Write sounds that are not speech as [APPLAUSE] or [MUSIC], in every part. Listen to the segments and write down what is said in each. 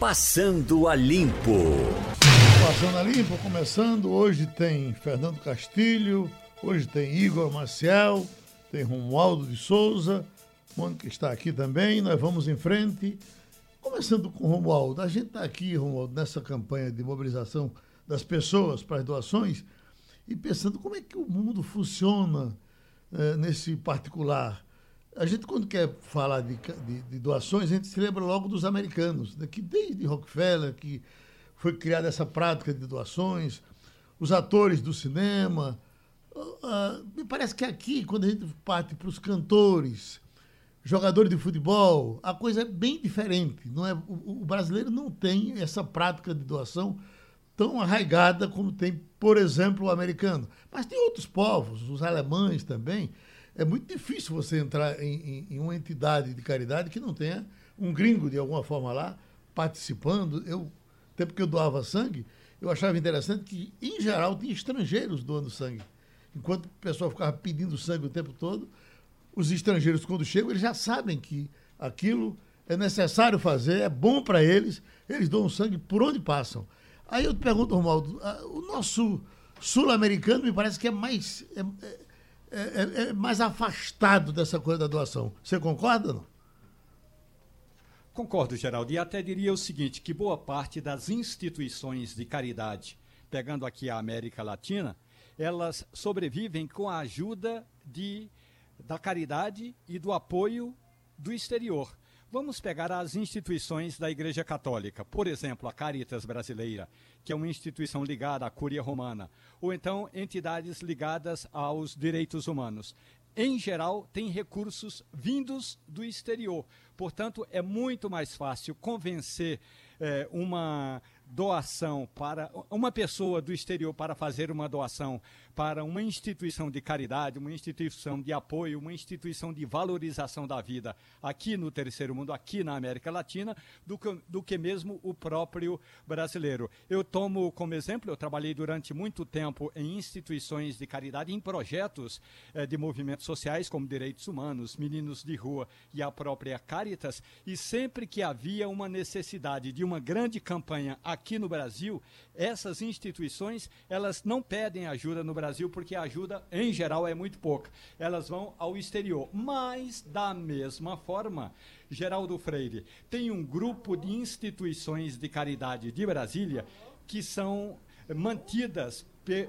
Passando a Limpo. Passando a Limpo, começando. Hoje tem Fernando Castilho, hoje tem Igor Maciel, tem Romualdo de Souza, Mônica está aqui também. Nós vamos em frente. Começando com Romualdo. A gente está aqui, Romualdo, nessa campanha de mobilização das pessoas para as doações e pensando como é que o mundo funciona eh, nesse particular. A gente, quando quer falar de, de, de, doações, a gente se lembra logo dos americanos, né? que desde Rockefeller, que foi criada essa prática de doações, os atores do cinema. Uh, me parece que aqui, quando a gente parte para os cantores, jogadores de futebol, a coisa é bem diferente. Não é? O, o brasileiro não tem essa prática de doação tão arraigada como tem, por exemplo, o americano. Mas tem outros povos, os alemães também, é muito difícil você entrar em, em, em, uma entidade de caridade que não tenha um gringo de alguma forma lá participando. Eu, tempo que eu doava sangue, eu achava interessante que, em geral, tinha estrangeiros doando sangue. Enquanto o pessoal ficava pedindo sangue o tempo todo, os estrangeiros, quando chegam, eles já sabem que aquilo é necessário fazer, é bom para eles, eles doam sangue por onde passam. Aí eu te pergunto, Romualdo, o nosso sul-americano me parece que é mais. É, é, é, é, mais afastado dessa coisa da doação. Você concorda não? Concordo, Geraldo. E até diria o seguinte, que boa parte das instituições de caridade, pegando aqui a América Latina, elas sobrevivem com a ajuda de, da caridade e do apoio do exterior. Vamos pegar as instituições da Igreja Católica, por exemplo, a Caritas Brasileira, que é uma instituição ligada à Cúria Romana, ou então entidades ligadas aos direitos humanos. Em geral, têm recursos vindos do exterior. Portanto, é muito mais fácil convencer eh, uma doação para uma pessoa do exterior para fazer uma doação para uma instituição de caridade, uma instituição de apoio, uma instituição de valorização da vida aqui no terceiro mundo, aqui na América Latina, do que, do que mesmo o próprio brasileiro. Eu tomo como exemplo, eu trabalhei durante muito tempo em instituições de caridade, em projetos eh, de movimentos sociais como direitos humanos, meninos de rua e a própria Caritas, e sempre que havia uma necessidade de uma grande campanha aqui no Brasil, essas instituições, elas não pedem ajuda no Brasil porque a ajuda, em geral, é muito pouca. Elas vão ao exterior. Mas, da mesma forma, Geraldo Freire, tem um grupo de instituições de caridade de Brasília que são mantidas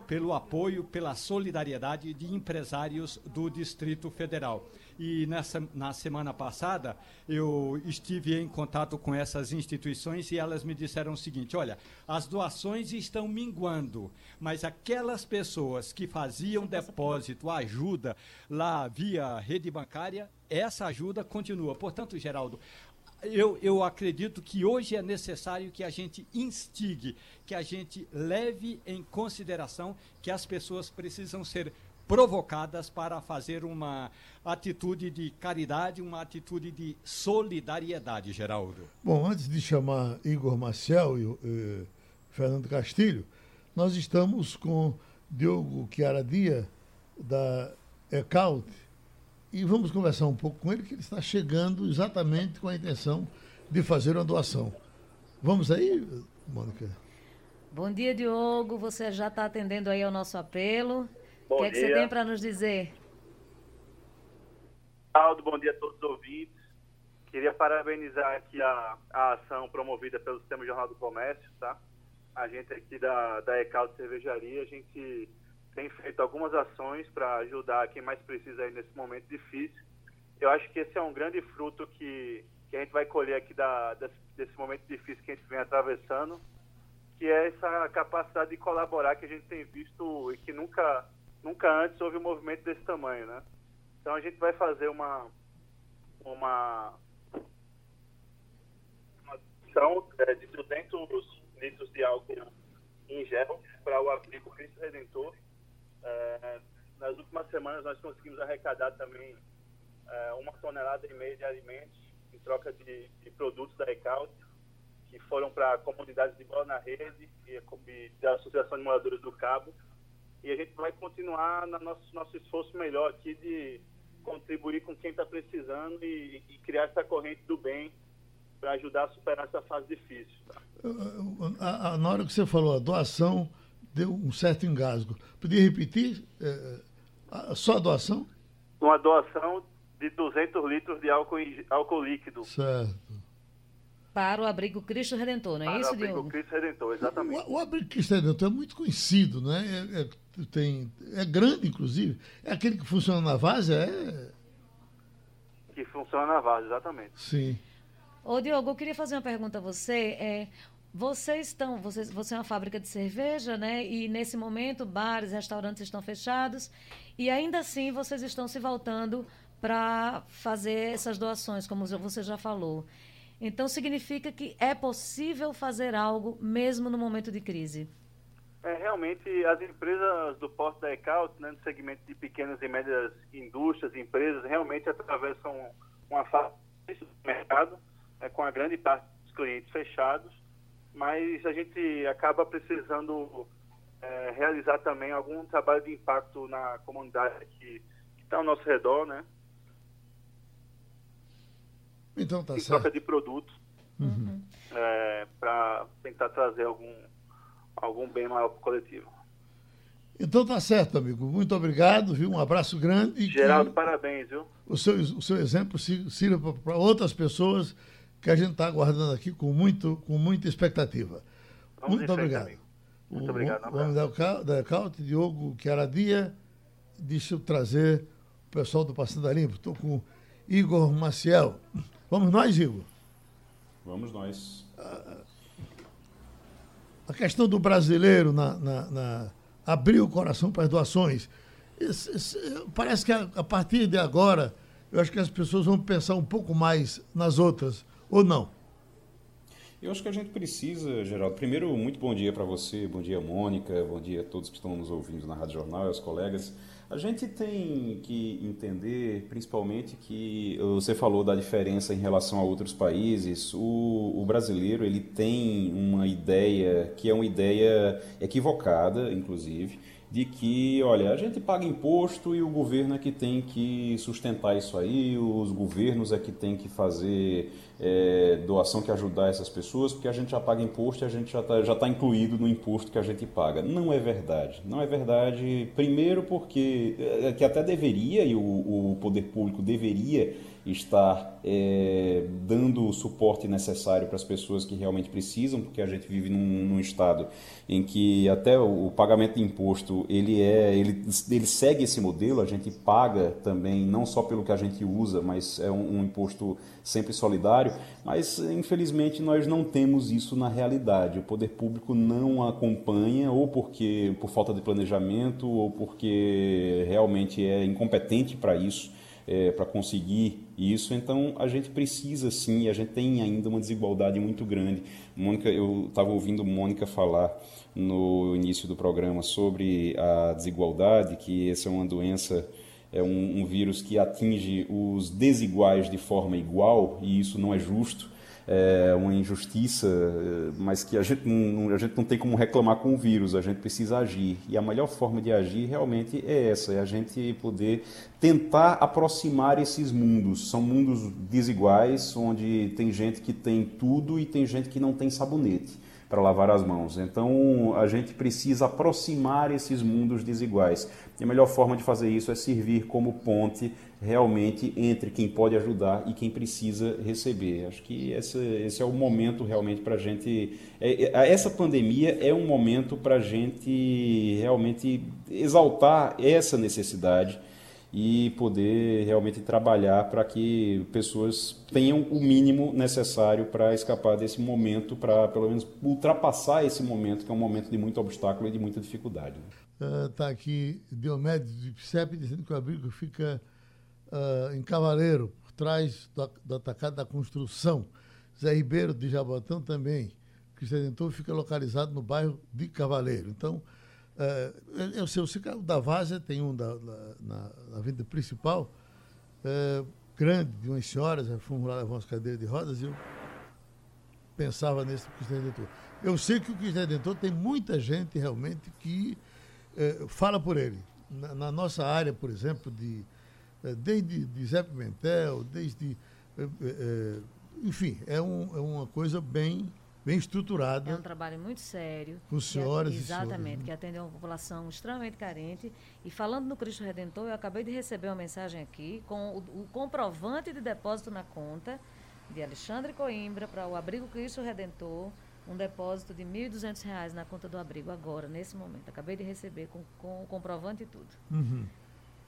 pelo apoio, pela solidariedade de empresários do Distrito Federal. E nessa, na semana passada eu estive em contato com essas instituições e elas me disseram o seguinte: olha, as doações estão minguando, mas aquelas pessoas que faziam depósito, ajuda lá via rede bancária, essa ajuda continua. Portanto, Geraldo, eu, eu acredito que hoje é necessário que a gente instigue, que a gente leve em consideração que as pessoas precisam ser provocadas para fazer uma atitude de caridade, uma atitude de solidariedade, Geraldo. Bom, antes de chamar Igor Maciel e eh, Fernando Castilho, nós estamos com Diogo Chiaradia, da ECAUT, e vamos conversar um pouco com ele, que ele está chegando exatamente com a intenção de fazer uma doação. Vamos aí, Mônica? Bom dia, Diogo. Você já está atendendo aí ao nosso apelo. Bom o que é que você tem para nos dizer? Aldo, bom dia a todos os ouvintes. Queria parabenizar aqui a, a ação promovida pelo Sistema Jornal do Comércio, tá? A gente aqui da, da Ecaldo Cervejaria, a gente tem feito algumas ações para ajudar quem mais precisa aí nesse momento difícil. Eu acho que esse é um grande fruto que, que a gente vai colher aqui da, desse, desse momento difícil que a gente vem atravessando, que é essa capacidade de colaborar que a gente tem visto e que nunca, nunca antes houve um movimento desse tamanho, né? Então a gente vai fazer uma uma uma ação é, de 200 litros de álcool em gel para o abrigo Cristo Redentor é, nas últimas semanas nós conseguimos arrecadar também é, uma tonelada e meia de alimentos em troca de, de produtos da Recalque, que foram para comunidades de bola na rede e da Associação de Moradores do Cabo. E a gente vai continuar no nosso, nosso esforço melhor aqui de contribuir com quem está precisando e, e, criar essa corrente do bem para ajudar a superar essa fase difícil. Tá? A, a, na hora que você falou a doação, deu um certo engasgo. Podia repetir? É, a, só a doação? Uma doação de 200 litros de álcool, álcool líquido. Certo. Para o abrigo Cristo Redentor, não é Para isso, Diogo? Para o abrigo Cristo Redentor, exatamente. O, o, abrigo Cristo Redentor é muito conhecido, né? É, é, tem, é grande, inclusive. É aquele que funciona na Várzea? É... Que funciona na Várzea, exatamente. Sim. Ô, Diogo, eu queria fazer uma pergunta a você. É, vocês estão, você, você é uma fábrica de cerveja, né? E nesse momento bares, restaurantes estão fechados e ainda assim vocês estão se voltando para fazer essas doações, como você já falou. Então significa que é possível fazer algo mesmo no momento de crise. É, realmente as empresas do porto da ECAUT, né, no segmento de pequenas e médias indústrias, empresas, realmente atravessam uma fase do mercado é, com a grande parte dos clientes fechados, mas a gente acaba precisando é, realizar também algum trabalho de impacto na comunidade que está ao nosso redor, né? Então tá em certo. troca de produtos uhum. é, para tentar trazer algum, algum bem maior para o coletivo. Então tá certo, amigo. Muito obrigado, viu? Um abraço grande. Geraldo, parabéns, viu? O seu, o seu exemplo sirva para outras pessoas que a gente está aguardando aqui com, muito, com muita expectativa. Vamos muito obrigado. Frente, muito o, obrigado. O homem da Caute, Diogo Chiaradia, deixa eu trazer o pessoal do Passando a Limpo. Estou com Igor Maciel. Vamos nós, Igor? Vamos nós. A questão do brasileiro na, na, na abrir o coração para as doações. Parece que a, a partir de agora, eu acho que as pessoas vão pensar um pouco mais nas outras ou não? Eu acho que a gente precisa, Geraldo. Primeiro, muito bom dia para você, bom dia, Mônica, bom dia a todos que estão nos ouvindo na Rádio Jornal e aos colegas. A gente tem que entender, principalmente, que você falou da diferença em relação a outros países. O, o brasileiro ele tem uma ideia que é uma ideia equivocada, inclusive, de que, olha, a gente paga imposto e o governo é que tem que sustentar isso aí, os governos é que tem que fazer é, doação que ajudar essas pessoas, porque a gente já paga imposto e a gente já está já tá incluído no imposto que a gente paga. Não é verdade. Não é verdade, primeiro porque, é, que até deveria, e o, o poder público deveria estar é, dando o suporte necessário para as pessoas que realmente precisam, porque a gente vive num, num, estado em que até o, pagamento de imposto ele é ele, ele segue esse modelo, a gente paga também não só pelo que a gente usa, mas é um, um imposto sempre solidário, mas infelizmente nós não temos isso na realidade. O poder público não acompanha ou porque por falta de planejamento ou porque realmente é incompetente para isso é, para conseguir isso. Então a gente precisa sim, a gente tem ainda uma desigualdade muito grande. Mônica, eu estava ouvindo Mônica falar no início do programa sobre a desigualdade, que essa é uma doença é um, um, vírus que atinge os desiguais de forma igual e isso não é justo é uma injustiça, mas que a gente, não, a gente não tem como reclamar com o vírus, a gente precisa agir. E a melhor forma de agir realmente é essa, é a gente poder tentar aproximar esses mundos. São mundos desiguais, onde tem gente que tem tudo e tem gente que não tem sabonete para lavar as mãos. Então a gente precisa aproximar esses mundos desiguais. E a melhor forma de fazer isso é servir como ponte realmente entre quem pode ajudar e quem precisa receber. Acho que esse, esse é o momento realmente para a gente. É, é, essa pandemia é um momento para a gente realmente exaltar essa necessidade e poder realmente trabalhar para que pessoas tenham o mínimo necessário para escapar desse momento, para pelo menos ultrapassar esse momento, que é um momento de muito obstáculo e de muita dificuldade. Está uh, aqui Diomedes de Psep dizendo que o abrigo fica uh, em Cavaleiro, por trás do, do atacado da construção. Zé Ribeiro de Jabotão também. Cristian Dentor fica localizado no bairro de Cavaleiro. Então, é, eu sei, o da Várzea tem um da, da, na, na avenida principal, é, grande, de umas senhoras, fomos lá levar umas cadeiras de rodas e eu pensava nesse Cristo Redentor. Eu sei que o Cristo Redentor tem muita gente realmente que é, fala por ele. Na, na, nossa área, por exemplo, de, é, desde de Zé Pimentel, desde é, enfim, é, um, é uma coisa bem bem estruturada. É um trabalho muito sério. Com senhoras que, Exatamente, né? que atende uma população extremamente carente. E falando no Cristo Redentor, eu acabei de receber uma mensagem aqui com o, o comprovante de depósito na conta de Alexandre Coimbra para o Abrigo Cristo Redentor, um depósito de R$ 1.200 na conta do abrigo agora, nesse momento. Acabei de receber com, com o comprovante e tudo. Uhum.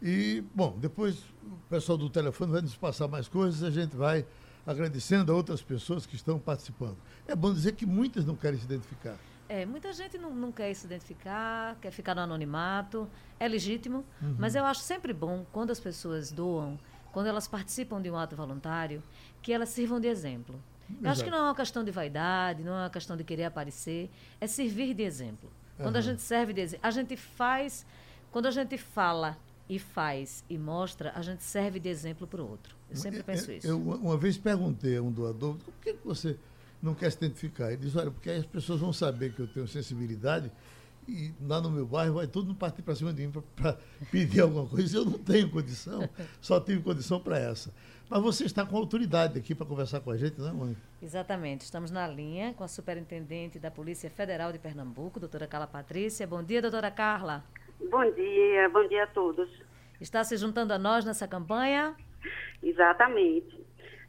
E, bom, depois o pessoal do telefone vai nos passar mais coisas, a gente vai agradecendo a outras pessoas que estão participando. É bom dizer que muitas não querem se identificar. É, muita gente não, não quer se identificar, quer ficar no anonimato, é legítimo, uhum. mas eu acho sempre bom quando as pessoas doam, quando elas participam de um ato voluntário, que elas sirvam de exemplo. Eu acho que não é uma questão de vaidade, não é uma questão de querer aparecer, é servir de exemplo. Quando uhum. a gente serve de exemplo, a gente faz, quando a gente fala e faz e mostra, a gente serve de exemplo para o outro. Eu sempre penso isso. Eu, uma vez perguntei a um doador, por que você não quer se identificar? Ele diz, olha, porque aí as pessoas vão saber que eu tenho sensibilidade e lá no meu bairro vai todo mundo partir para cima de mim para [LAUGHS] pedir alguma coisa. Eu não tenho condição, só tive condição para essa. Mas você está com autoridade aqui para conversar com a gente, não é, mãe? Exatamente. Estamos na linha com a superintendente da Polícia Federal de Pernambuco, doutora Carla Patrícia. Bom dia, doutora Carla. Bom dia, bom dia a todos. Está se juntando a nós nessa campanha? Exatamente.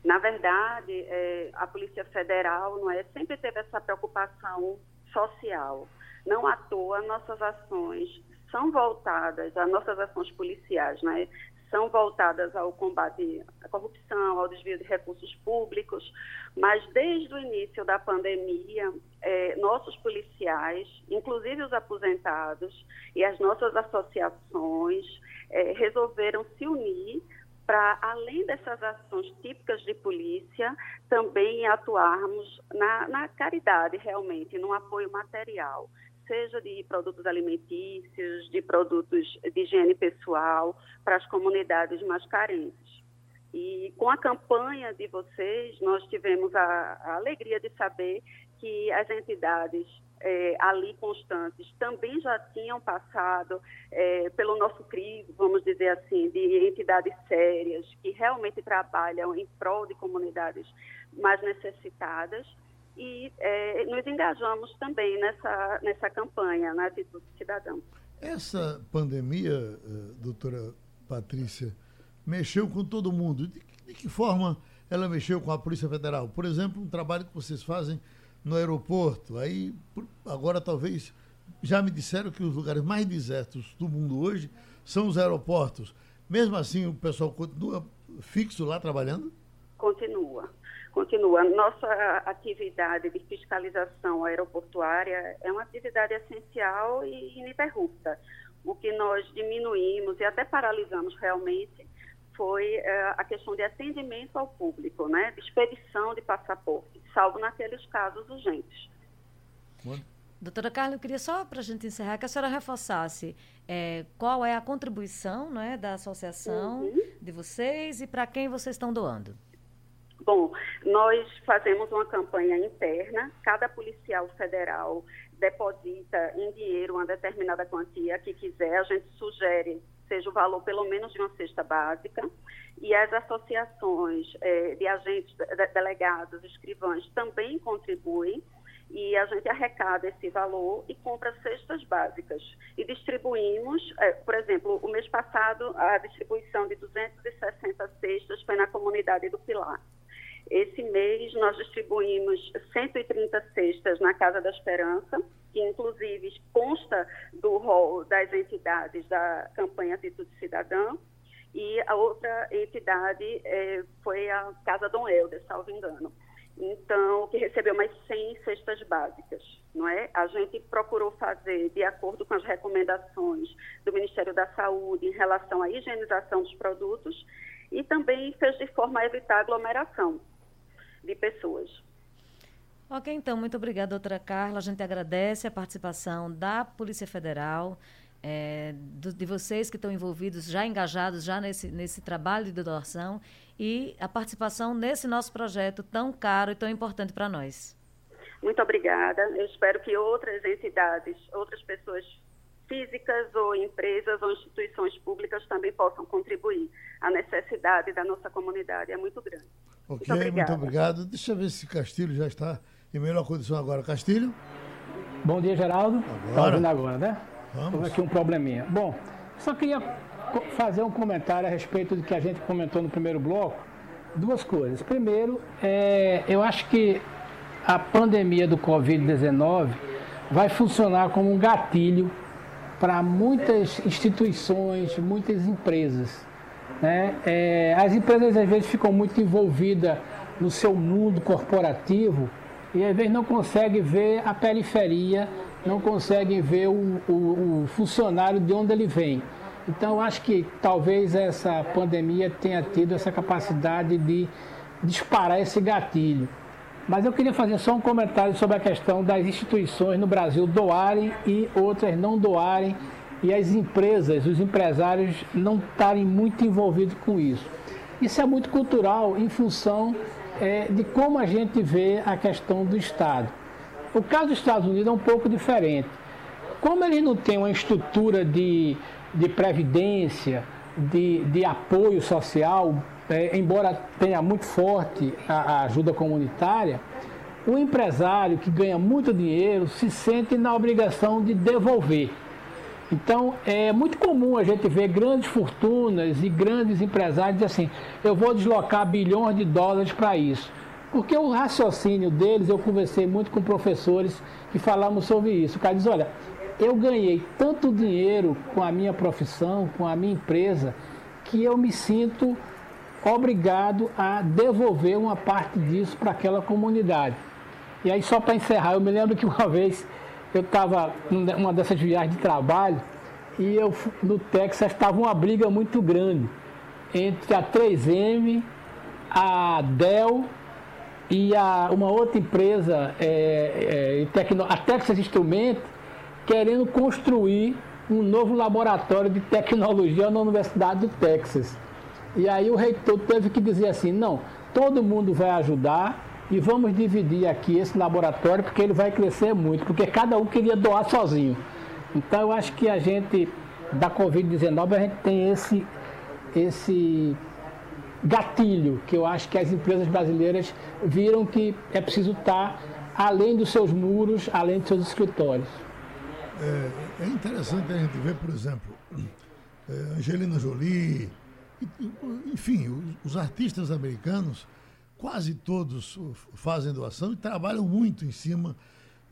Na verdade, é, a Polícia Federal não é, sempre teve essa preocupação social. Não à toa, nossas ações são voltadas, as nossas ações policiais, né, são voltadas ao combate à corrupção, ao desvio de recursos públicos, mas desde o início da pandemia, eh, nossos policiais, inclusive os aposentados e as nossas associações, eh, resolveram se unir para, além dessas ações típicas de polícia, também atuarmos na, na caridade, realmente, no apoio material seja de produtos alimentícios, de produtos de higiene pessoal, para as comunidades mais carentes. E com a campanha de vocês, nós tivemos a, a alegria de saber que as entidades é, ali constantes também já tinham passado é, pelo nosso crivo, vamos dizer assim, de entidades sérias que realmente trabalham em prol de comunidades mais necessitadas e é, nos engajamos também nessa, nessa campanha, na Atitude Cidadã. Essa pandemia, eh, doutora Patrícia, mexeu com todo mundo. De, de que forma ela mexeu com a Polícia Federal? Por exemplo, um trabalho que vocês fazem no aeroporto, aí agora talvez já me disseram que os lugares mais desertos do mundo hoje são os aeroportos. Mesmo assim, o pessoal continua fixo lá trabalhando? Continua continua. Nossa atividade de fiscalização aeroportuária é uma atividade essencial e ininterrupta. O que nós diminuímos e até paralisamos realmente foi uh, a questão de atendimento ao público, né, de expedição de passaporte, salvo naqueles casos urgentes. Doutora Carla, eu queria só para a gente encerrar que a senhora reforçasse é, qual é a contribuição né, da associação uhum. de vocês e para quem vocês estão doando. Bom, nós fazemos uma campanha interna, cada policial federal deposita em dinheiro uma determinada quantia que quiser, a gente sugere seja o valor pelo menos de uma cesta básica, e as associações eh, de agentes, de, delegados, escrivães também contribuem, e a gente arrecada esse valor e compra cestas básicas. E distribuímos, eh, por exemplo, o mês passado, a distribuição de 260 cestas foi na comunidade do Pilar. Esse mês nós distribuímos 130 cestas na Casa da Esperança, que inclusive consta do rol das entidades da campanha Atitude Cidadã, e a outra entidade é, foi a Casa Dom Helder, salvo engano. Então, que recebeu mais 100 cestas básicas, não é? A gente procurou fazer de acordo com as recomendações do Ministério da Saúde em relação à higienização dos produtos e também fez de forma a evitar aglomeração de pessoas. Ok, então, muito obrigada, doutora Carla. A gente agradece a participação da Polícia Federal, é, do, de vocês que estão envolvidos, já engajados já nesse, nesse trabalho de doação e a participação nesse nosso projeto tão caro e tão importante para nós. Muito obrigada. Eu espero que outras entidades, outras pessoas físicas ou empresas ou instituições públicas também possam contribuir. A necessidade da nossa comunidade é muito grande. Ok, muito, muito obrigado. Deixa eu ver se Castilho já está em melhor condição agora. Castilho? Bom dia, Geraldo. Tá Agora. ouvindo agora, né? Vamos. Aqui um probleminha. Bom, só queria fazer um comentário a respeito do que a gente comentou no primeiro bloco. Duas coisas. Primeiro, é, eu acho que a pandemia do Covid-19 vai funcionar como um gatilho para muitas instituições, muitas empresas. Né? É, as empresas às vezes ficam muito envolvidas no seu mundo corporativo e às vezes não conseguem ver a periferia, não conseguem ver o, o- o funcionário de onde ele vem. Então acho que talvez essa pandemia tenha tido essa capacidade de disparar esse gatilho. Mas eu queria fazer só um comentário sobre a questão das instituições no Brasil doarem e outras não doarem e as empresas, os empresários não estarem muito envolvidos com isso. Isso é muito cultural em função eh, de como a gente vê a questão do Estado. O caso dos Estados Unidos é um pouco diferente. Como eles não têm uma estrutura de, de previdência, de, de apoio social, eh, embora tenha muito forte a, a ajuda comunitária, o empresário que ganha muito dinheiro se sente na obrigação de devolver. Então, é muito comum a gente ver grandes fortunas e grandes empresários dizer assim: eu vou deslocar bilhões de dólares para isso. Porque o raciocínio deles, eu conversei muito com professores que falamos sobre isso. O cara diz: olha, eu ganhei tanto dinheiro com a minha profissão, com a minha empresa, que eu me sinto obrigado a devolver uma parte disso para aquela comunidade. E aí, só para encerrar, eu me lembro que uma [LAUGHS] vez eu estava numa dessas viagens de trabalho e eu no Texas estava uma briga muito grande entre a 3M, a Dell e a, uma outra empresa, é, é, a Texas Instruments, querendo construir um novo laboratório de tecnologia na Universidade do Texas. E aí o reitor teve que dizer assim, não, todo mundo vai ajudar e vamos dividir aqui esse laboratório porque ele vai crescer muito, porque cada um queria doar sozinho. Então eu acho que a gente, da Covid-19, a gente tem esse, esse gatilho que eu acho que as empresas brasileiras viram que é preciso estar além dos seus muros, além dos seus escritórios. É interessante a gente ver, por exemplo, é, Angelina Jolie, enfim, os artistas americanos, quase todos fazem doação e trabalham muito em cima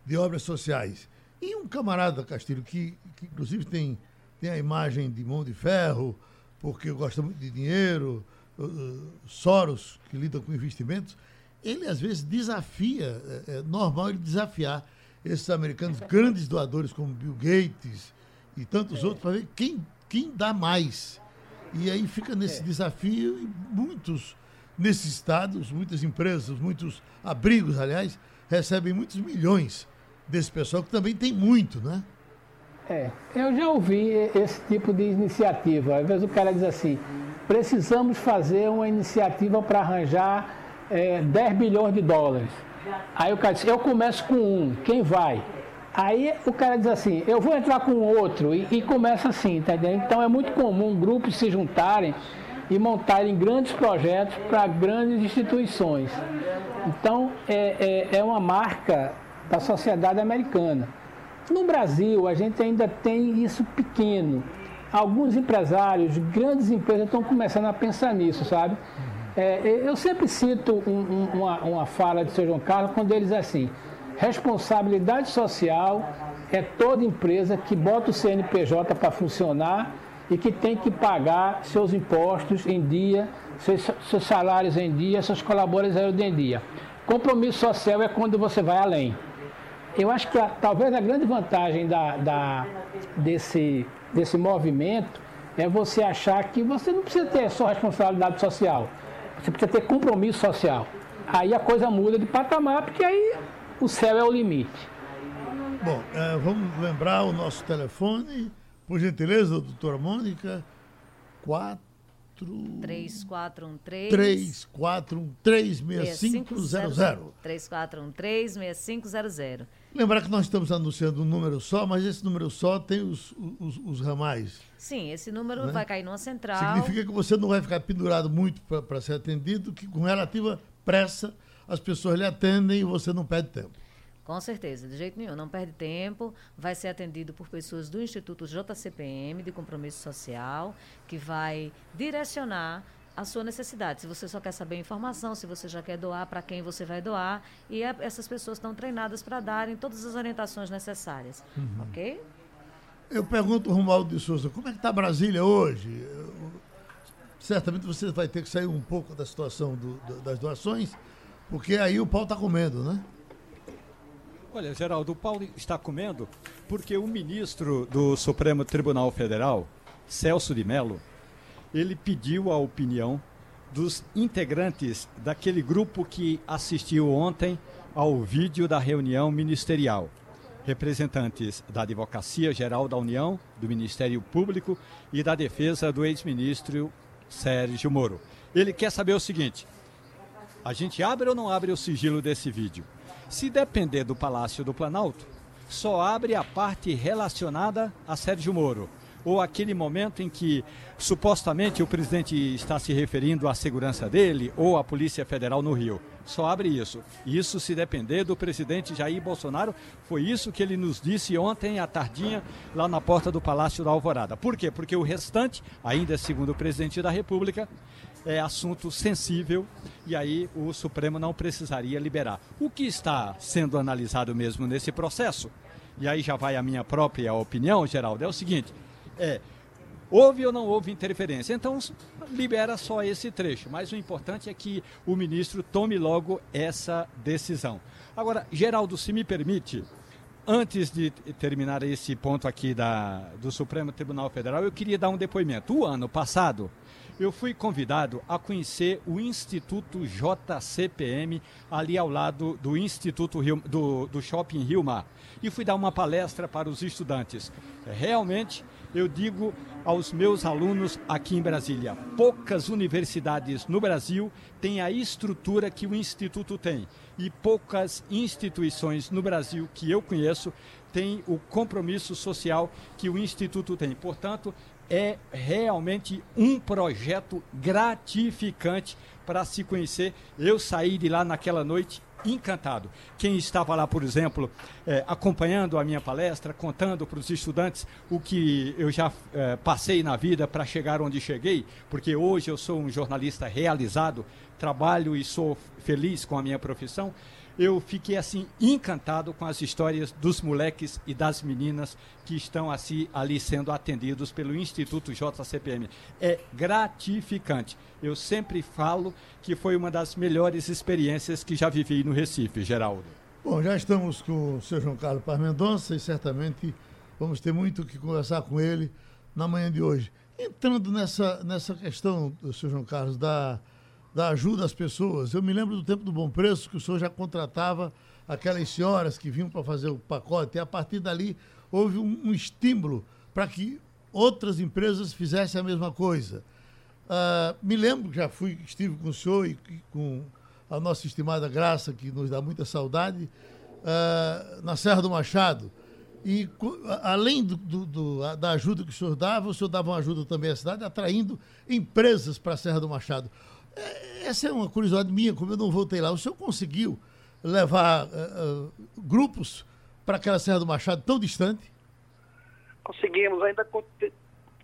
de obras sociais. E um camarada, Castilho, que, que inclusive tem, tem a imagem de mão de ferro, porque gosta muito de dinheiro, uh, Soros, que lida com investimentos, ele às vezes desafia, é, é normal ele desafiar esses americanos grandes doadores como Bill Gates e tantos outros para ver quem, quem dá mais. E aí fica nesse desafio e muitos nesses estados, muitas empresas, muitos abrigos, aliás, recebem muitos milhões desse pessoal que também tem muito, né? É, eu já ouvi esse tipo de iniciativa. Às vezes o cara diz assim: precisamos fazer uma iniciativa para arranjar é, 10 bilhões de dólares. Aí o cara diz: eu começo com um, quem vai? Aí o cara diz assim: eu vou entrar com outro, e, e começa assim, tá? Então é muito comum grupos se juntarem e montarem grandes projetos para grandes instituições. Então é, é, é uma marca da sociedade americana. No Brasil, a gente ainda tem isso pequeno. Alguns empresários, grandes empresas estão começando a pensar nisso, sabe? É, eu sempre cito um- um- uma, uma fala de seu João Carlos quando ele diz assim: responsabilidade social é toda empresa que bota o CNPJ para funcionar e que tem que pagar seus impostos em dia, seus, seus salários em dia, seus colaboradores em dia. Compromisso social é quando você vai além. Eu acho que a- talvez a grande vantagem da, da- desse, desse movimento é você achar que você não precisa ter só responsabilidade social, você precisa ter compromisso social. Aí a coisa muda de patamar, porque aí o céu é o limite. Bom, eh, vamos lembrar o nosso telefone, por gentileza, doutora Mônica, 4 3413 34136500. 3413-6500. Lembrar que nós estamos anunciando um número só, mas esse número só tem os, os, os ramais. Sim, esse número Né? vai cair numa central. Significa que você não vai ficar pendurado muito para ser atendido, que com relativa pressa, as pessoas lhe atendem e você não perde tempo. Com certeza, de jeito nenhum, não perde tempo, vai ser atendido por pessoas do Instituto JCPM de Compromisso Social, que vai direcionar a sua necessidade. Se você só quer saber informação, se você já quer doar, para quem você vai doar, e é, essas pessoas estão treinadas para darem todas as orientações necessárias, uhum. ok? Eu pergunto, Romualdo de Souza, como é que está Brasília hoje? Certamente você vai ter que sair um pouco da situação do, do, das doações, porque aí o pau está comendo, né? Olha, Geraldo, o Paulo está comendo porque o ministro do Supremo Tribunal Federal, Celso de Mello, ele pediu a opinião dos integrantes daquele grupo que assistiu ontem ao vídeo da reunião ministerial. Representantes da Advocacia Geral da União, do Ministério Público e da Defesa do ex-ministro Sérgio Moro. Ele quer saber o seguinte: a gente abre ou não abre o sigilo desse vídeo? Se depender do Palácio do Planalto, só abre a parte relacionada a Sérgio Moro, ou aquele momento em que supostamente o presidente está se referindo à segurança dele ou à Polícia Federal no Rio. Só abre isso. Isso se depender do presidente Jair Bolsonaro. Foi isso que ele nos disse ontem à tardinha lá na porta do Palácio da Alvorada. Por quê? Porque o restante, ainda segundo o presidente da República, é assunto sensível e aí o Supremo não precisaria liberar. O que está sendo analisado mesmo nesse processo, e aí já vai a minha própria opinião, Geraldo, é o seguinte: é houve ou não houve interferência. Então, libera só esse trecho. Mas o importante é que o ministro tome logo essa decisão. Agora, Geraldo, se me permite, antes de terminar esse ponto aqui da, do Supremo Tribunal Federal, eu queria dar um depoimento. O ano passado, eu fui convidado a conhecer o Instituto JCPM, ali ao lado do Instituto Rio, do, do Shopping Rio Mar. E fui dar uma palestra para os estudantes. Realmente, eu digo aos meus alunos aqui em Brasília, poucas universidades no Brasil têm a estrutura que o Instituto tem. E poucas instituições no Brasil que eu conheço têm o compromisso social que o Instituto tem. Portanto, é realmente um projeto gratificante para se conhecer. Eu saí de lá naquela noite encantado. Quem estava lá, por exemplo, eh, acompanhando a minha palestra, contando para os estudantes o que eu já eh, passei na vida para chegar onde cheguei, porque hoje eu sou um jornalista realizado, trabalho e sou feliz com a minha profissão eu fiquei assim encantado com as histórias dos moleques e das meninas que estão assim ali sendo atendidos pelo Instituto JCPM. É gratificante. Eu sempre falo que foi uma das melhores experiências que já vivi no Recife, Geraldo. Bom, já estamos com o senhor João Carlos Paz Mendonça e certamente vamos ter muito o que conversar com ele na manhã de hoje. Entrando nessa, nessa questão, senhor João Carlos, da da ajuda às pessoas. Eu me lembro do tempo do Bom Preço, que o senhor já contratava aquelas senhoras que vinham para fazer o pacote, e a partir dali houve um, um estímulo para que outras empresas fizessem a mesma coisa. Uh, me lembro que já fui, estive com o senhor e, com a nossa estimada Graça, que nos dá muita saudade, uh, na Serra do Machado. E além do, do, do, da ajuda que o senhor dava, o senhor dava uma ajuda também à cidade, atraindo empresas para a Serra do Machado. É, essa é uma curiosidade minha, como eu não voltei lá. O senhor conseguiu levar uh, uh, grupos para aquela Serra do Machado tão distante? Conseguimos, ainda. Bom dia,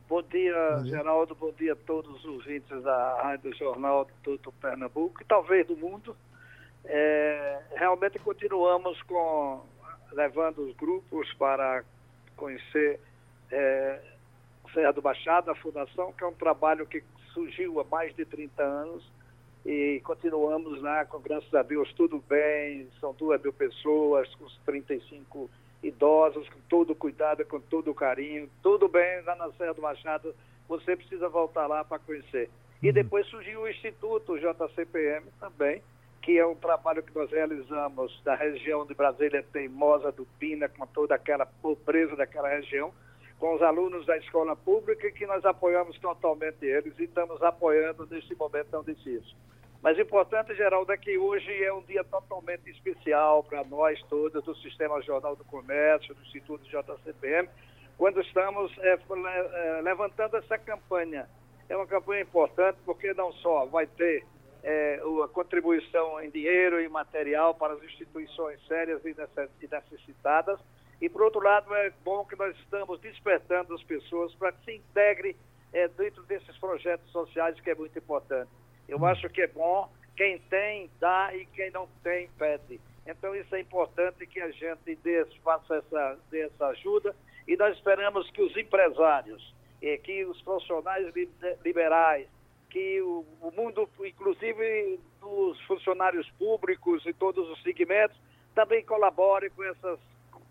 bom dia, Geraldo, bom dia a todos os ouvintes da Rádio Jornal de todo Pernambuco e talvez do mundo. É, realmente continuamos com levando os grupos para conhecer é, Serra do Machado, a Fundação, que é um trabalho que surgiu há mais de 30 anos e continuamos lá, com graças a Deus, tudo bem, são duas mil pessoas, com 35 idosos, com todo cuidado, com todo carinho, tudo bem, lá na Serra do Machado, você precisa voltar lá para conhecer. E uhum. depois surgiu o Instituto JCPM também, que é um trabalho que nós realizamos da região de Brasília Teimosa, do Pina, com toda aquela pobreza daquela região, com os alunos da escola pública que nós apoiamos totalmente eles e estamos apoiando neste momento tão difícil. Mas o importante, Geraldo, é que hoje é um dia totalmente especial para nós todos do Sistema Jornal do Comércio, do Instituto JCPM, quando estamos é, é, levantando essa campanha. É uma campanha importante porque não só vai ter é, a contribuição em dinheiro e material para as instituições sérias e necessitadas. E, por outro lado, é bom que nós estamos despertando as pessoas para que se integrem é, dentro desses projetos sociais, que é muito importante. Eu acho que é bom, quem tem, dá, e quem não tem, pede. Então, isso é importante que a gente dê, faça essa, dê essa ajuda e nós esperamos que os empresários, eh, que os profissionais liberais, que o, o mundo, inclusive dos funcionários públicos e todos os segmentos, também colaborem com essas,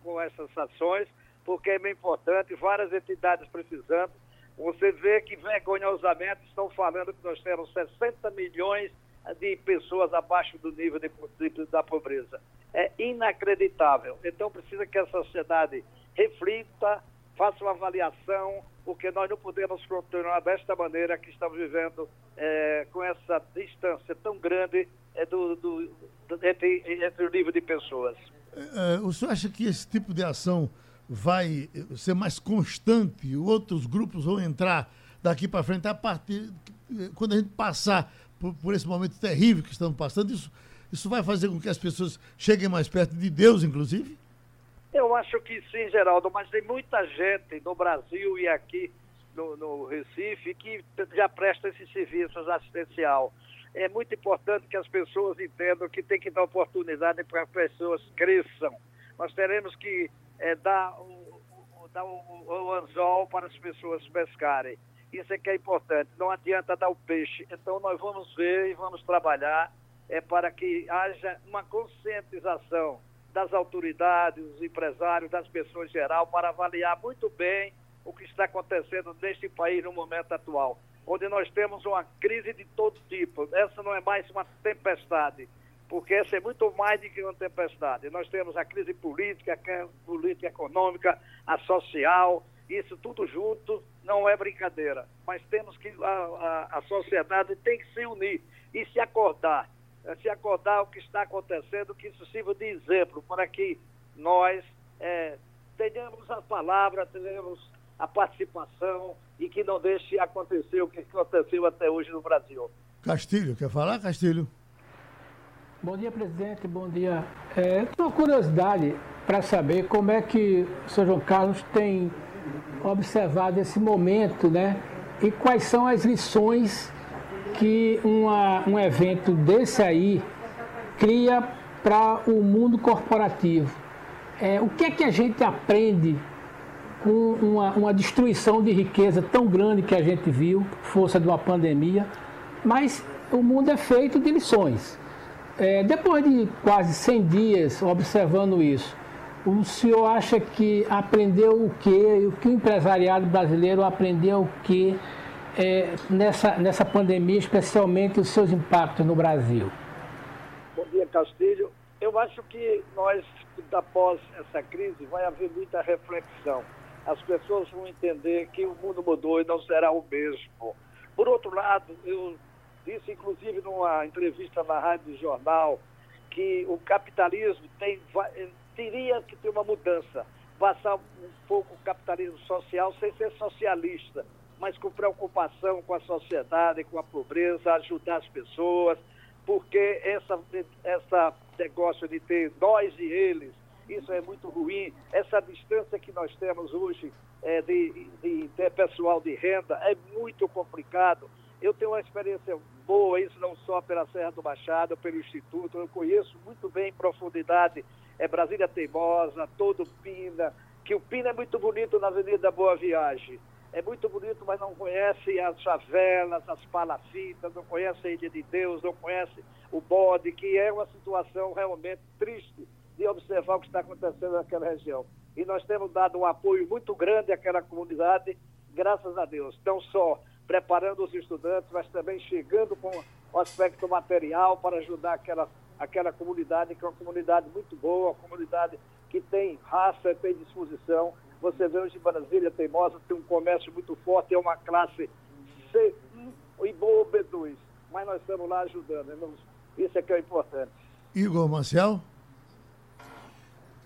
com essas ações, porque é bem importante, várias entidades precisando. Você vê que vergonhosamente estão falando que nós temos 60 milhões de pessoas abaixo do nível de, de, da pobreza. É inacreditável. Então precisa que a sociedade reflita, faça uma avaliação, porque nós não podemos continuar desta maneira que estamos vivendo é, com essa distância tão grande é, do, do, entre, entre o nível de pessoas. É, o senhor acha que esse tipo de ação vai ser mais constante? Outros grupos vão entrar daqui para frente a partir quando a gente passar por, por, esse momento terrível que estamos passando, isso, isso vai fazer com que as pessoas cheguem mais perto de Deus, inclusive? Eu acho que sim, Geraldo, mas tem muita gente no Brasil e aqui no, no Recife que já presta esse serviço assistencial. É muito importante que as pessoas entendam que tem que dar oportunidade para as pessoas cresçam. Nós teremos que é, dar, o, o, dar o, o anzol para as pessoas pescarem. Isso é que é importante. Não adianta dar o peixe. Então nós vamos ver e vamos trabalhar é, para que haja uma conscientização das autoridades, dos empresários, das pessoas em geral, para avaliar muito bem o que está acontecendo neste país no momento atual, onde nós temos uma crise de todo tipo. Essa não é mais uma tempestade, porque essa é muito mais do que uma tempestade. Nós temos a crise política, a política econômica, a social, isso tudo junto não é brincadeira. Mas temos que, a, a, a sociedade tem que se unir e se acordar é, se acordar o que está acontecendo, que isso sirva de exemplo para que nós é, tenhamos a palavra, tenhamos a participação e que não deixe acontecer o que aconteceu até hoje no Brasil. Castilho, quer falar, Castilho? Bom dia, presidente. Bom dia. É, uma curiosidade para saber como é que o senhor João Carlos tem observado esse momento, né? E quais são as lições que uma, um evento desse aí cria para o mundo corporativo. É, o que é que a gente aprende com uma, uma destruição de riqueza tão grande que a gente viu, força de uma pandemia, mas o mundo é feito de lições. É, depois de quase 100 dias observando isso, o senhor acha que aprendeu o quê? O que o empresariado brasileiro aprendeu o quê é, nessa, nessa pandemia, especialmente os seus impactos no Brasil? Bom dia, Castilho. Eu acho que nós, após essa crise, vai haver muita reflexão. As pessoas vão entender que o mundo mudou e não será o mesmo. Por outro lado, eu disse, inclusive, numa entrevista na Rádio Jornal, que o capitalismo tem, teria que ter uma mudança, passar um pouco o capitalismo social sem ser socialista mas com preocupação com a sociedade, com a pobreza, ajudar as pessoas, porque essa, essa negócio de ter nós e eles, isso é muito ruim. Essa distância que nós temos hoje é, de, de, de pessoal de renda é muito complicado. Eu tenho uma experiência boa, isso não só pela Serra do Machado, pelo Instituto, eu conheço muito bem em profundidade é Brasília Teimosa, todo Pina, que o Pina é muito bonito na Avenida Boa Viagem é muito bonito, mas não conhece as favelas, as palafitas, não conhece a Ilha de Deus, não conhece o bode, que é uma situação realmente triste de observar o que está acontecendo naquela região. E nós temos dado um apoio muito grande àquela comunidade, graças a Deus. Não só preparando os estudantes, mas também chegando com o aspecto material para ajudar aquela, aquela comunidade, que é uma comunidade muito boa, uma comunidade que tem raça, tem disposição você vê hoje Brasília Teimosa tem um comércio muito forte, é uma classe C e boa B2. Mas nós estamos lá ajudando. Né? Isso é que é importante. Igor Marcel?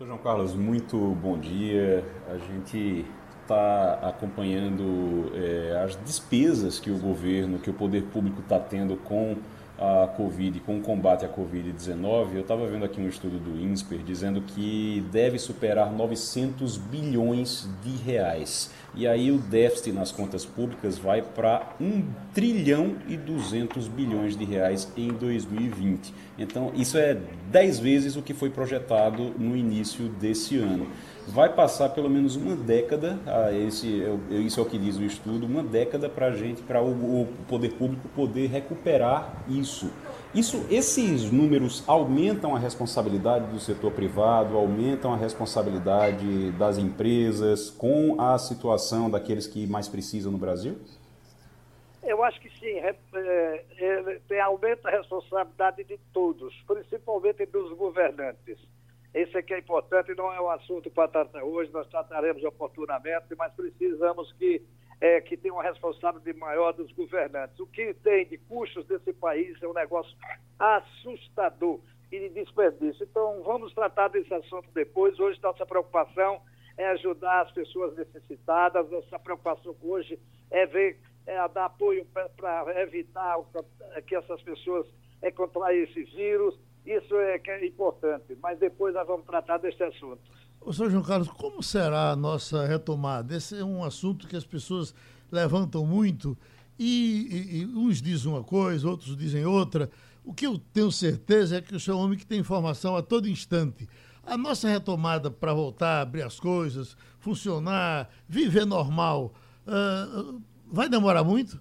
João Carlos, muito bom dia. A gente está acompanhando é, as despesas que o governo, que o poder público está tendo com a Covid, com o combate à Covid-19, eu estava vendo aqui um estudo do INSPER dizendo que deve superar 900 bilhões de reais. E aí o déficit nas contas públicas vai para 1 trilhão e 200 bilhões de reais em 2020. Então, isso é 10 vezes o que foi projetado no início desse ano vai passar pelo menos uma década, ah, esse, isso é o que diz o estudo, uma década para a gente, para o, o, poder público poder recuperar isso. Isso, esses números aumentam a responsabilidade do setor privado, aumentam a responsabilidade das empresas com a situação daqueles que mais precisam no Brasil? Eu acho que sim, é, é, aumenta a responsabilidade de todos, principalmente dos governantes. Esse aqui é importante, não é um assunto para tratar hoje, nós trataremos oportunamente, mas precisamos que, é, que tenha uma responsabilidade maior dos governantes. O que tem de custos desse país é um negócio assustador e de desperdício. Então, vamos tratar desse assunto depois. Hoje, nossa preocupação é ajudar as pessoas necessitadas, nossa preocupação hoje é ver, é dar apoio para evitar que essas pessoas é, esse vírus isso é que é importante, mas depois nós vamos tratar desse assunto. Ô, senhor João Carlos, como será a nossa retomada? Esse é um assunto que as pessoas levantam muito e, e, e uns dizem uma coisa, outros dizem outra. O que eu tenho certeza é que o senhor é um homem que tem informação a todo instante. A nossa retomada para voltar a abrir as coisas, funcionar, viver normal, uh, vai demorar muito?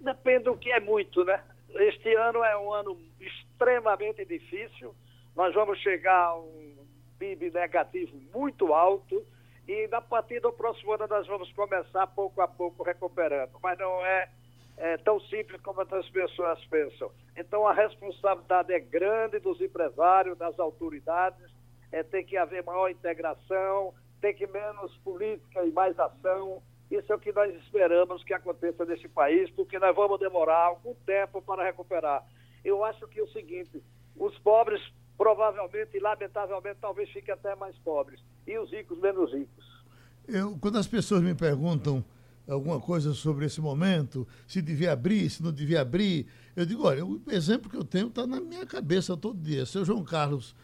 Depende do que é muito, né? Este ano é um ano extremamente difícil. Nós vamos chegar a um PIB negativo muito alto e a partir do próximo ano nós vamos começar pouco a pouco recuperando. Mas não é, é tão simples como as pessoas pensam. Então a responsabilidade é grande dos empresários, das autoridades, é, tem que haver maior integração, tem que menos política e mais ação. Isso é o que nós esperamos que aconteça nesse país, porque nós vamos demorar algum tempo para recuperar. Eu acho que é o seguinte, os pobres provavelmente e lamentavelmente talvez fiquem até mais pobres e os ricos menos ricos. Eu, quando as pessoas me perguntam alguma coisa sobre esse momento, se devia abrir, se não devia abrir, eu digo, olha, o exemplo que eu tenho está na minha cabeça todo dia. Seu João Carlos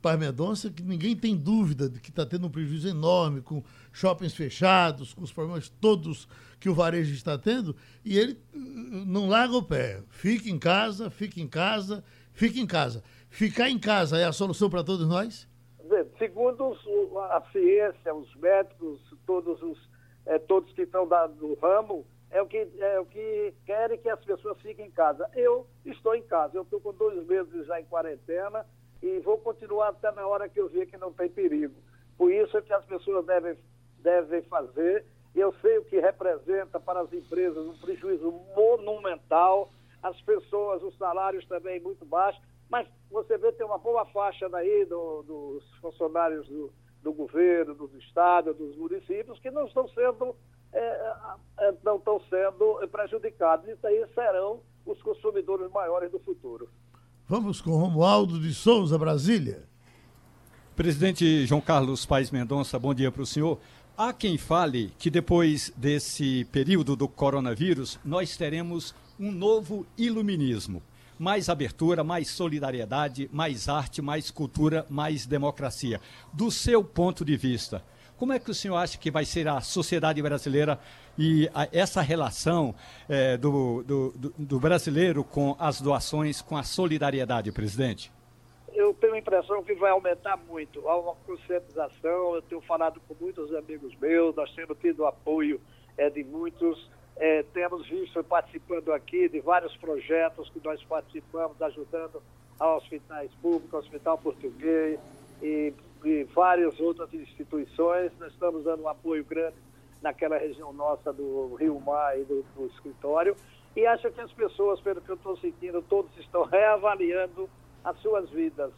Paz Mendonça, que ninguém tem dúvida de que está tendo um prejuízo enorme com shoppings fechados, com os problemas todos que o varejo está tendo, e ele não larga o pé. Fique em casa, fique em casa, fique em casa. Ficar em casa é a solução para todos nós? Segundo a ciência, os médicos, todos os é, todos que estão no ramo, é o que é o que querem que as pessoas fiquem em casa. Eu estou em casa, eu estou com dois meses já em quarentena e vou continuar até na hora que eu ver que não tem perigo. Por isso é que as pessoas devem, devem fazer. Eu sei o que representa para as empresas um prejuízo monumental, as pessoas, os salários também muito baixos, mas você vê tem uma boa faixa daí do, dos funcionários do, do governo, dos estados, dos municípios, que não estão sendo, é, é, não estão sendo prejudicados. Isso aí serão os consumidores maiores do futuro. Vamos com Romualdo de Souza, Brasília. Presidente João Carlos Paes Mendonça, bom dia para o senhor. Há quem fale que depois desse período do coronavírus, nós teremos um novo iluminismo. Mais abertura, mais solidariedade, mais arte, mais cultura, mais democracia. Do seu ponto de vista, como é que o senhor acha que vai ser a sociedade brasileira e a, essa relação é, do, do, do, brasileiro com as doações, com a solidariedade, presidente? Eu tenho a impressão que vai aumentar muito. Há uma conscientização, eu tenho falado com muitos amigos meus, nós temos tido apoio é, de muitos. É, temos visto participando aqui de vários projetos que nós participamos, ajudando a hospitais públicos, Hospital Português e e várias outras instituições. Nós estamos dando um apoio grande naquela região nossa do Rio Mar e do, do escritório. E acho que as pessoas, pelo que eu estou sentindo, todos estão [LAUGHS] reavaliando as suas vidas.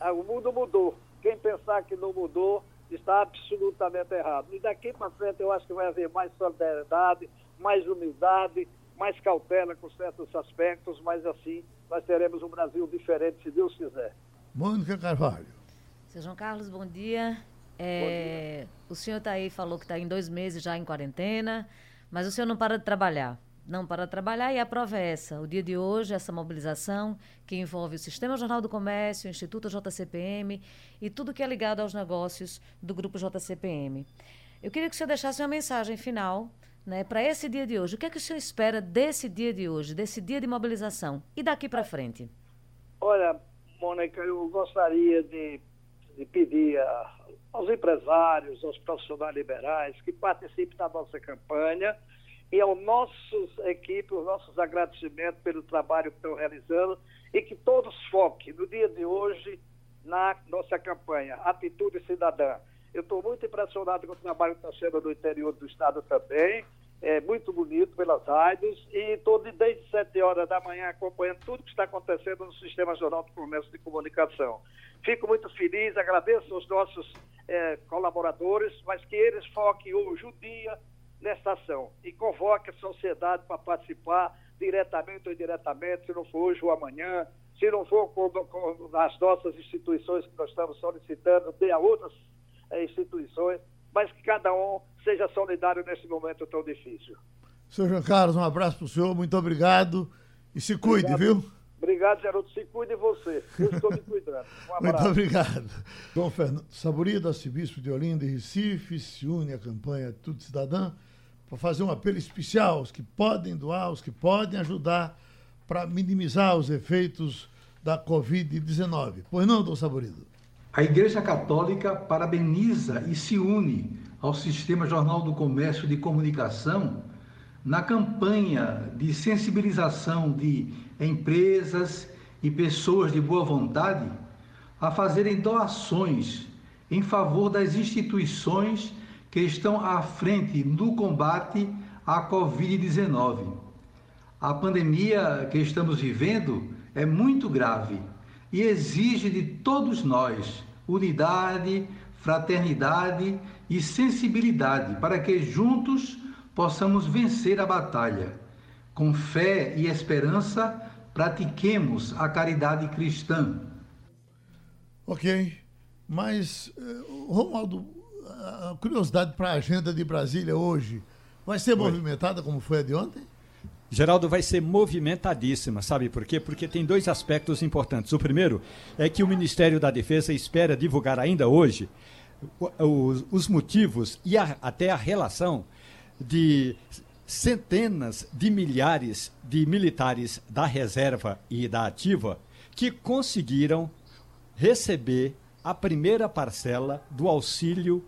Ah, o mundo mudou. Quem pensar que não mudou está absolutamente errado. E daqui para frente eu acho que vai haver mais solidariedade, mais humildade, mais cautela com certos aspectos, mas assim nós teremos um Brasil diferente, se Deus quiser. Mônica Carvalho. Seu João Carlos, bom dia. É, bom dia. O senhor está aí, falou que está em dois meses já em quarentena, mas o senhor não para de trabalhar. não para trabalhar e a prova é essa. O dia de hoje, essa mobilização que envolve o Sistema Jornal do Comércio, o Instituto JCPM e tudo que é ligado aos negócios do Grupo JCPM. Eu queria que o senhor deixasse uma mensagem final né, para esse dia de hoje. O que é que o senhor espera desse dia de hoje, desse dia de mobilização e daqui para frente? Olha, Mônica, eu gostaria de, de pedir a, aos empresários, aos profissionais liberais que participem da nossa campanha e aos nossos equipes, os nossos agradecimentos pelo trabalho que estão realizando e que todos foquem no dia de hoje na nossa campanha Atitude Cidadã. Eu estou muito impressionado com o trabalho que está sendo no interior do estado também. É muito bonito pelas rádios e estou desde 7 horas da manhã acompanhando tudo que está acontecendo no Sistema Jornal do Comércio de Comunicação. Fico muito feliz, agradeço aos nossos é, colaboradores, mas que eles foquem hoje o dia nesta ação e convoque a sociedade para participar diretamente ou indiretamente, se não for hoje ou amanhã, se não for com, com as nossas instituições que nós estamos solicitando, dê a outras instituições, mas que cada um seja solidário nesse momento tão difícil. Senhor João Carlos, um abraço para o senhor, muito obrigado e se cuide, obrigado. viu? Obrigado, Geraldo. Se cuide você. Eu estou me cuidando. Um [LAUGHS] Muito obrigado. João Fernando Saburido, arcebispo de Olinda e Recife, se une à campanha Tudo Cidadã para fazer um apelo especial aos que podem doar, aos que podem ajudar para minimizar os efeitos da Covid-19. Pois não, Dom Saborido? A Igreja Católica parabeniza e se une ao Sistema Jornal do Comércio de Comunicação na campanha de sensibilização de empresas e pessoas de boa vontade a fazerem doações em favor das instituições que estão à frente no combate à Covid-19. A pandemia que estamos vivendo é muito grave e exige de todos nós unidade, fraternidade e sensibilidade para que juntos possamos vencer a batalha. Com fé e esperança, pratiquemos a caridade cristã. Ok, mas, eh, Romualdo, a curiosidade para a agenda de Brasília hoje vai ser movimentada como foi a de ontem? Geraldo vai ser movimentadíssima, sabe por quê? Porque tem dois aspectos importantes. O primeiro é que o Ministério da Defesa espera divulgar ainda hoje os, os motivos e a, até a relação de centenas de milhares de militares da reserva e da ativa que conseguiram receber a primeira parcela do auxílio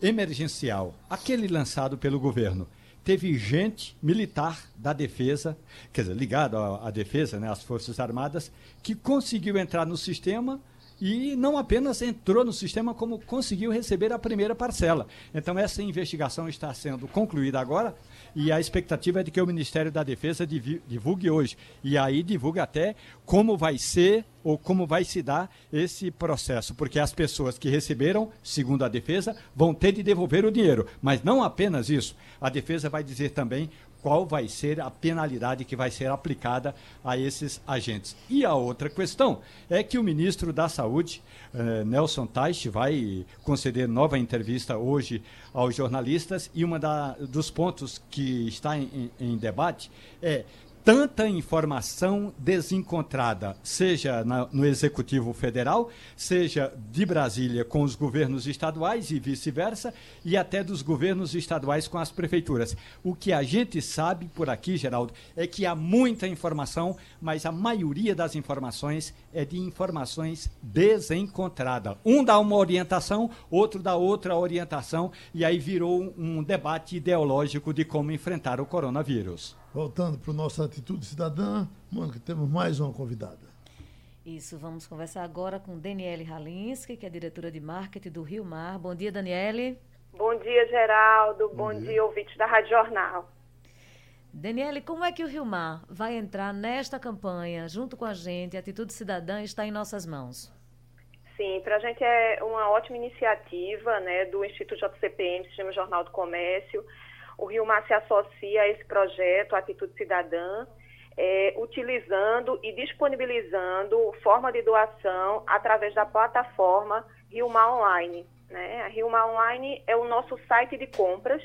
emergencial, aquele lançado pelo governo. Teve gente militar da defesa, quer dizer, ligado à, defesa, né, às Forças Armadas, que conseguiu entrar no sistema e não apenas entrou no sistema, como conseguiu receber a primeira parcela. Então, essa investigação está sendo concluída agora e a expectativa é de que o Ministério da Defesa divulgue hoje. E aí divulgue até como vai ser ou como vai se dar esse processo, porque as pessoas que receberam, segundo a defesa, vão ter de devolver o dinheiro. Mas não apenas isso, a defesa vai dizer também qual vai ser a penalidade que vai ser aplicada a esses agentes. E a outra questão é que o ministro da Saúde, eh, Nelson Teich, vai conceder nova entrevista hoje aos jornalistas e um dos pontos que está em, em debate é tanta informação desencontrada, seja na, no Executivo Federal, seja de Brasília com os governos estaduais e vice-versa, e até dos governos estaduais com as prefeituras. O que a gente sabe por aqui, Geraldo, é que há muita informação, mas a maioria das informações é de informações desencontradas. Um dá uma orientação, outro dá outra orientação, e aí virou um debate ideológico de como enfrentar o coronavírus. Voltando para o nosso Atitude Cidadã, Mônica, temos mais uma convidada. Isso, vamos conversar agora com Daniele Halinski, que é diretora de marketing do Rio Mar. Bom dia, Daniele. Bom dia, Geraldo. Bom, Bom dia. dia, ouvintes da Rádio Jornal. Daniele, como é que o Rio Mar vai entrar nesta campanha junto com a gente? A Atitude Cidadã está em nossas mãos. Sim, para a gente é uma ótima iniciativa né, do Instituto JCPM, Sistema Jornal do Comércio, o Rio Mar se associa a esse projeto, Atitude Cidadã, é, utilizando e disponibilizando forma de doação através da plataforma Rio Mar Online. Né? A Rio Mar Online é o nosso site de compras,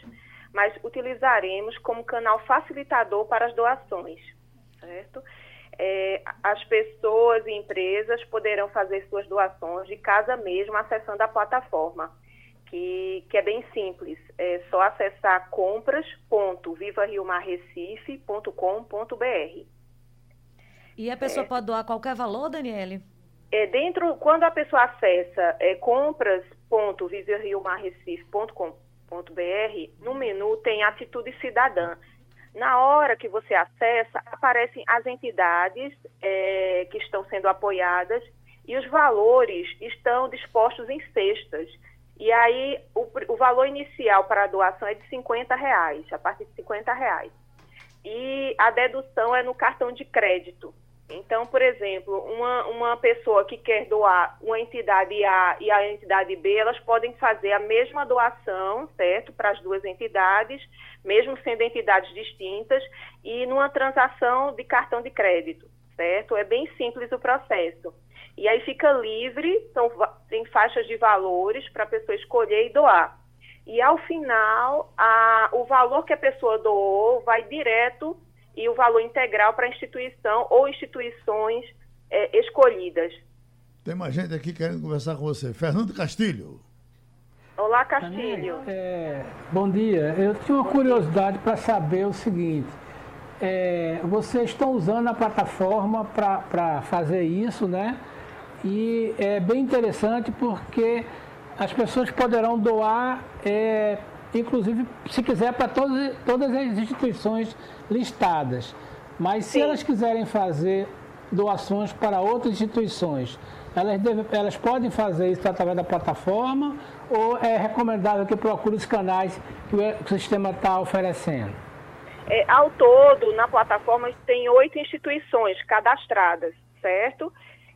mas utilizaremos como canal facilitador para as doações, certo? É, as pessoas e empresas poderão fazer suas doações de casa mesmo acessando a plataforma, que, que é bem simples. É só acessar compras.vivariomarrecife.com.br. E a pessoa é, pode doar qualquer valor, Daniele? É, dentro, quando a pessoa acessa é, compras.vivariomarrecife.com.br, no menu tem Atitude Cidadã. Na hora que você acessa, aparecem as entidades é, que estão sendo apoiadas e os valores estão dispostos em cestas. E aí, o, o valor inicial para a doação é de 50 reais, a partir de 50 reais. E a dedução é no cartão de crédito. Então, por exemplo, uma, uma pessoa que quer doar uma entidade A e a entidade B, elas podem fazer a mesma doação, certo, para as duas entidades, mesmo sendo entidades distintas, e numa transação de cartão de crédito, certo? É bem simples o processo. E aí fica livre, são, tem faixas de valores para a pessoa escolher e doar. E ao final, a, o valor que a pessoa doou vai direto e o valor integral para a instituição ou instituições é, escolhidas. Tem mais gente aqui querendo conversar com você. Fernando Castilho. Olá, Castilho. É, bom dia. Eu tinha uma curiosidade para saber o seguinte. É, vocês estão usando a plataforma para fazer isso, né? E é bem interessante porque as pessoas poderão doar, é, inclusive, se quiser, para todas, todas as instituições listadas. Mas se Sim. elas quiserem fazer doações para outras instituições, elas, deve, elas podem fazer isso através da plataforma ou é recomendável que procure os canais que o sistema está oferecendo? É, ao todo, na plataforma, tem oito instituições cadastradas, certo?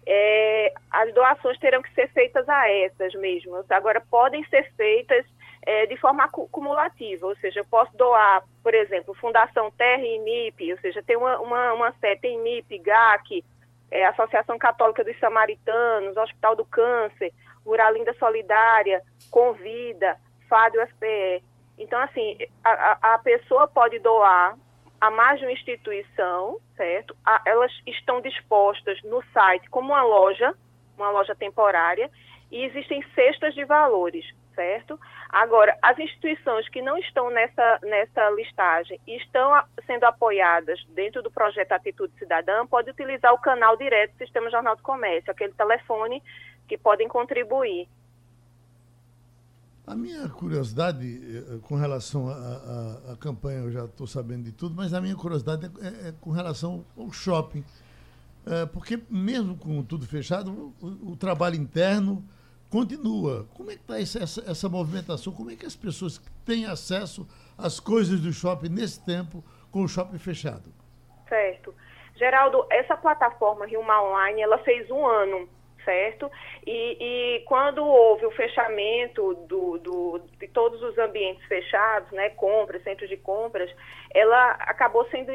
É, as doações terão que ser feitas a essas mesmo. Agora, podem ser feitas é, de forma cumulativa, ou seja, eu posso doar, por exemplo, Fundação Terra e MIP, ou seja, tem uma, uma, uma série, tem MIP, GAC, é, Associação Católica dos Samaritanos, Hospital do Câncer, Muralinda Solidária, Convida, FAD UFPE. Então, assim, a, a pessoa pode doar a mais de uma instituição, certo? A, elas estão dispostas no site como uma loja, uma loja temporária, e existem cestas de valores certo? Agora, as instituições que não estão nessa, nessa listagem e estão sendo apoiadas dentro do projeto Atitude Cidadã, podem utilizar o canal direto do Sistema Jornal do Comércio, aquele telefone que podem contribuir. A minha curiosidade eh, com relação à campanha, eu já estou sabendo de tudo, mas a minha curiosidade é, é, é com relação ao shopping. É, porque mesmo com tudo fechado, o, o trabalho interno continua. Como é que está essa, essa movimentação? Como é que as pessoas têm acesso às coisas do shopping nesse tempo com o shopping fechado? Certo. Geraldo, essa plataforma Rio Online, ela fez um ano certo? E, e quando houve o fechamento do, do, de todos os ambientes fechados, né, compras, centros de compras, ela acabou sendo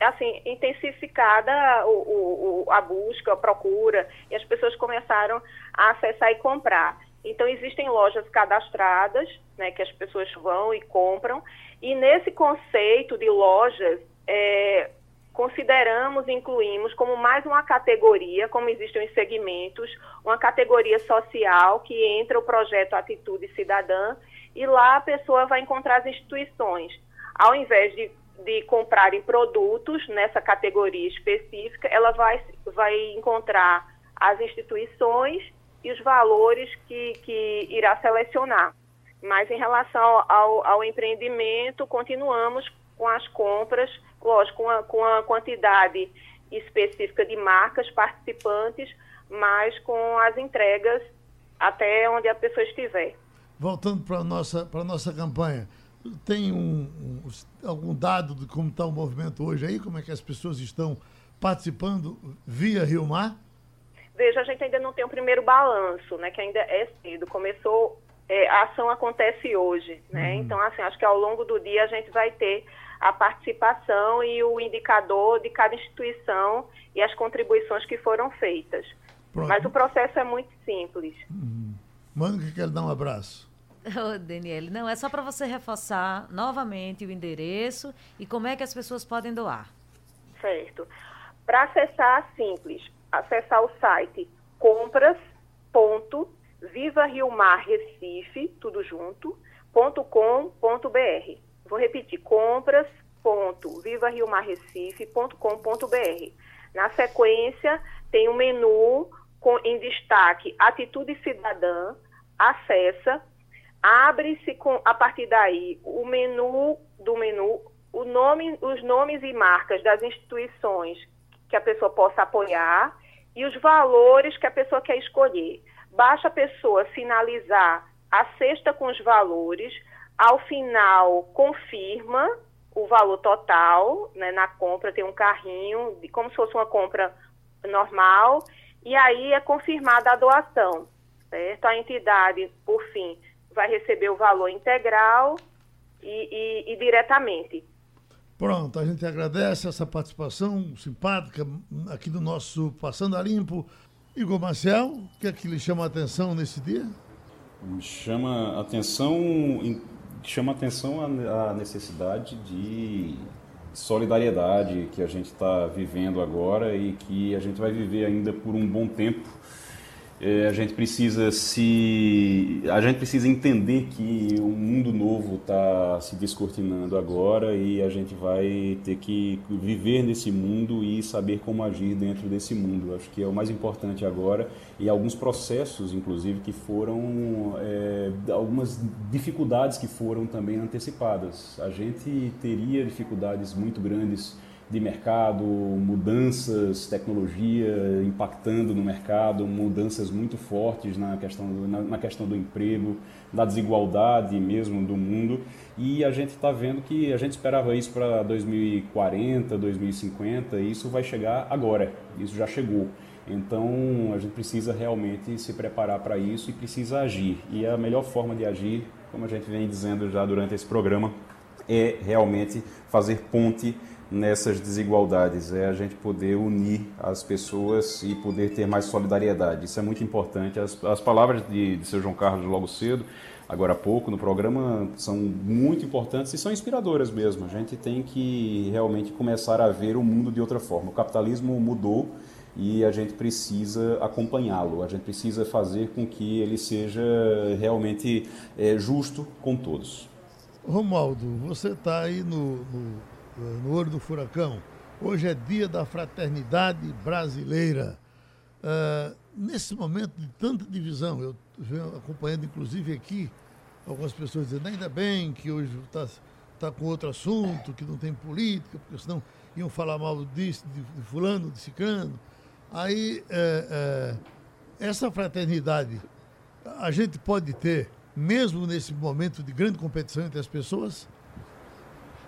assim, intensificada o, o, a busca, a procura, e as pessoas começaram a acessar e comprar. Então, existem lojas cadastradas, né, que as pessoas vão e compram, e nesse conceito de lojas, é, consideramos e incluímos como mais uma categoria, como existem os segmentos, uma categoria social que entra o projeto Atitude Cidadã e lá a pessoa vai encontrar as instituições. Ao invés de, de comprarem produtos nessa categoria específica, ela vai, vai encontrar as instituições e os valores que, que irá selecionar. Mas em relação ao, ao empreendimento, continuamos com as compras lógico, com a, com a quantidade específica de marcas participantes, mas com as entregas até onde a pessoa estiver. Voltando para a nossa, nossa campanha, tem um, um, algum dado de como está o movimento hoje aí? Como é que as pessoas estão participando via Rio Mar? Veja, a gente ainda não tem o primeiro balanço, né? Que ainda é cedo. Começou, é, a ação acontece hoje, né? Uhum. Então, assim, acho que ao longo do dia a gente vai ter a participação e o indicador de cada instituição e as contribuições que foram feitas. Pronto. Mas o processo é muito simples. Uhum. Mano, que quer dar um abraço. [LAUGHS] Oh, Daniele, não, é só para você reforçar novamente o endereço e como é que as pessoas podem doar. Certo. Para acessar, simples. Acessar o site compras.vivariomarrecife, tudo junto, .com.br. Vou repetir, compras.vivariomarrecife.com.br. Na sequência, tem um menu com, em destaque Atitude Cidadã, acessa, abre-se com a partir daí o menu do menu, o nome, os nomes e marcas das instituições que a pessoa possa apoiar e os valores que a pessoa quer escolher. Basta a pessoa finalizar a cesta com os valores, ao final confirma o valor total, né, na compra tem um carrinho, como se fosse uma compra normal, e aí é confirmada a doação, certo? A entidade, por fim, vai receber o valor integral e, e, e diretamente. Pronto, a gente agradece essa participação simpática aqui do nosso Passando a Limpo. Igor Marcel, o que é que lhe chama a atenção nesse dia? Chama atenção, chama atenção a, a necessidade de solidariedade que a gente está vivendo agora e que a gente vai viver ainda por um bom tempo é, a gente precisa se a gente precisa entender que um mundo novo está se descortinando agora e a gente vai ter que viver nesse mundo e saber como agir dentro desse mundo. Acho que é o mais importante agora e alguns processos inclusive que foram é, algumas dificuldades que foram também antecipadas. A gente teria dificuldades muito grandes de mercado, mudanças, tecnologia impactando no mercado, mudanças muito fortes na questão, na, na questão do emprego, da desigualdade mesmo do mundo. E a gente está vendo que a gente esperava isso para 2040, 2050, e isso vai chegar agora, isso já chegou. Então a gente precisa realmente se preparar para isso e precisa agir. E a melhor forma de agir, como a gente vem dizendo já durante esse programa, é realmente fazer ponte nessas desigualdades, é a gente poder unir as pessoas e poder ter mais solidariedade. Isso é muito importante. As, as palavras de, de seu João Carlos logo cedo, agora há pouco, no programa, são muito importantes e são inspiradoras mesmo. A gente tem que realmente começar a ver o mundo de outra forma. O capitalismo mudou e a gente precisa acompanhá-lo, a gente precisa fazer com que ele seja realmente é, justo com todos. Romualdo, você está aí no, no no olho do furacão. Hoje é dia da fraternidade brasileira. Uh, nesse momento de tanta divisão, eu venho acompanhando inclusive aqui algumas pessoas dizendo ainda bem que hoje está tá com outro assunto, que não tem política, porque senão iam falar mal disso, de, de fulano, de ciclano. Aí, é, é, essa fraternidade a gente pode ter, mesmo nesse momento de grande competição entre as pessoas?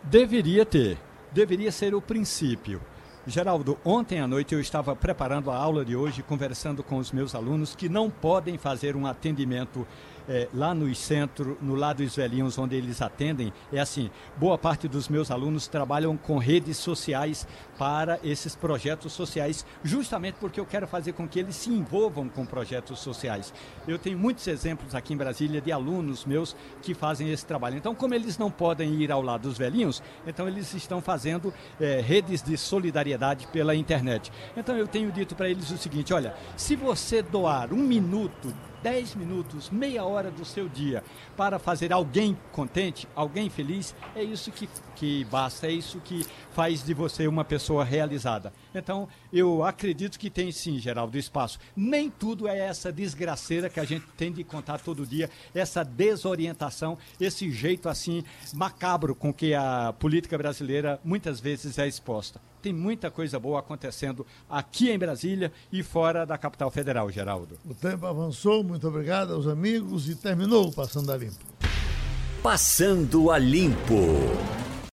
Deveria ter. Deveria ser o princípio. Geraldo, ontem à noite eu estava preparando a aula de hoje, conversando com os meus alunos que não podem fazer um atendimento é, lá no centro, no lado dos velhinhos, onde eles atendem, é assim: boa parte dos meus alunos trabalham com redes sociais para esses projetos sociais, justamente porque eu quero fazer com que eles se envolvam com projetos sociais. Eu tenho muitos exemplos aqui em Brasília de alunos meus que fazem esse trabalho. Então, como eles não podem ir ao lado dos velhinhos, então eles estão fazendo é, redes de solidariedade pela internet. Então, eu tenho dito para eles o seguinte: olha, se você doar um minuto 10 minutos, meia hora do seu dia para fazer alguém contente, alguém feliz, é isso que, que basta, é isso que faz de você uma pessoa realizada. Então, eu acredito que tem sim, Geraldo, espaço. Nem tudo é essa desgraceira que a gente tem de contar todo dia, essa desorientação, esse jeito assim macabro com que a política brasileira muitas vezes é exposta. Tem muita coisa boa acontecendo aqui em Brasília e fora da capital federal, Geraldo. O tempo avançou, muito obrigado aos amigos e terminou o Passando a Limpo. Passando a Limpo.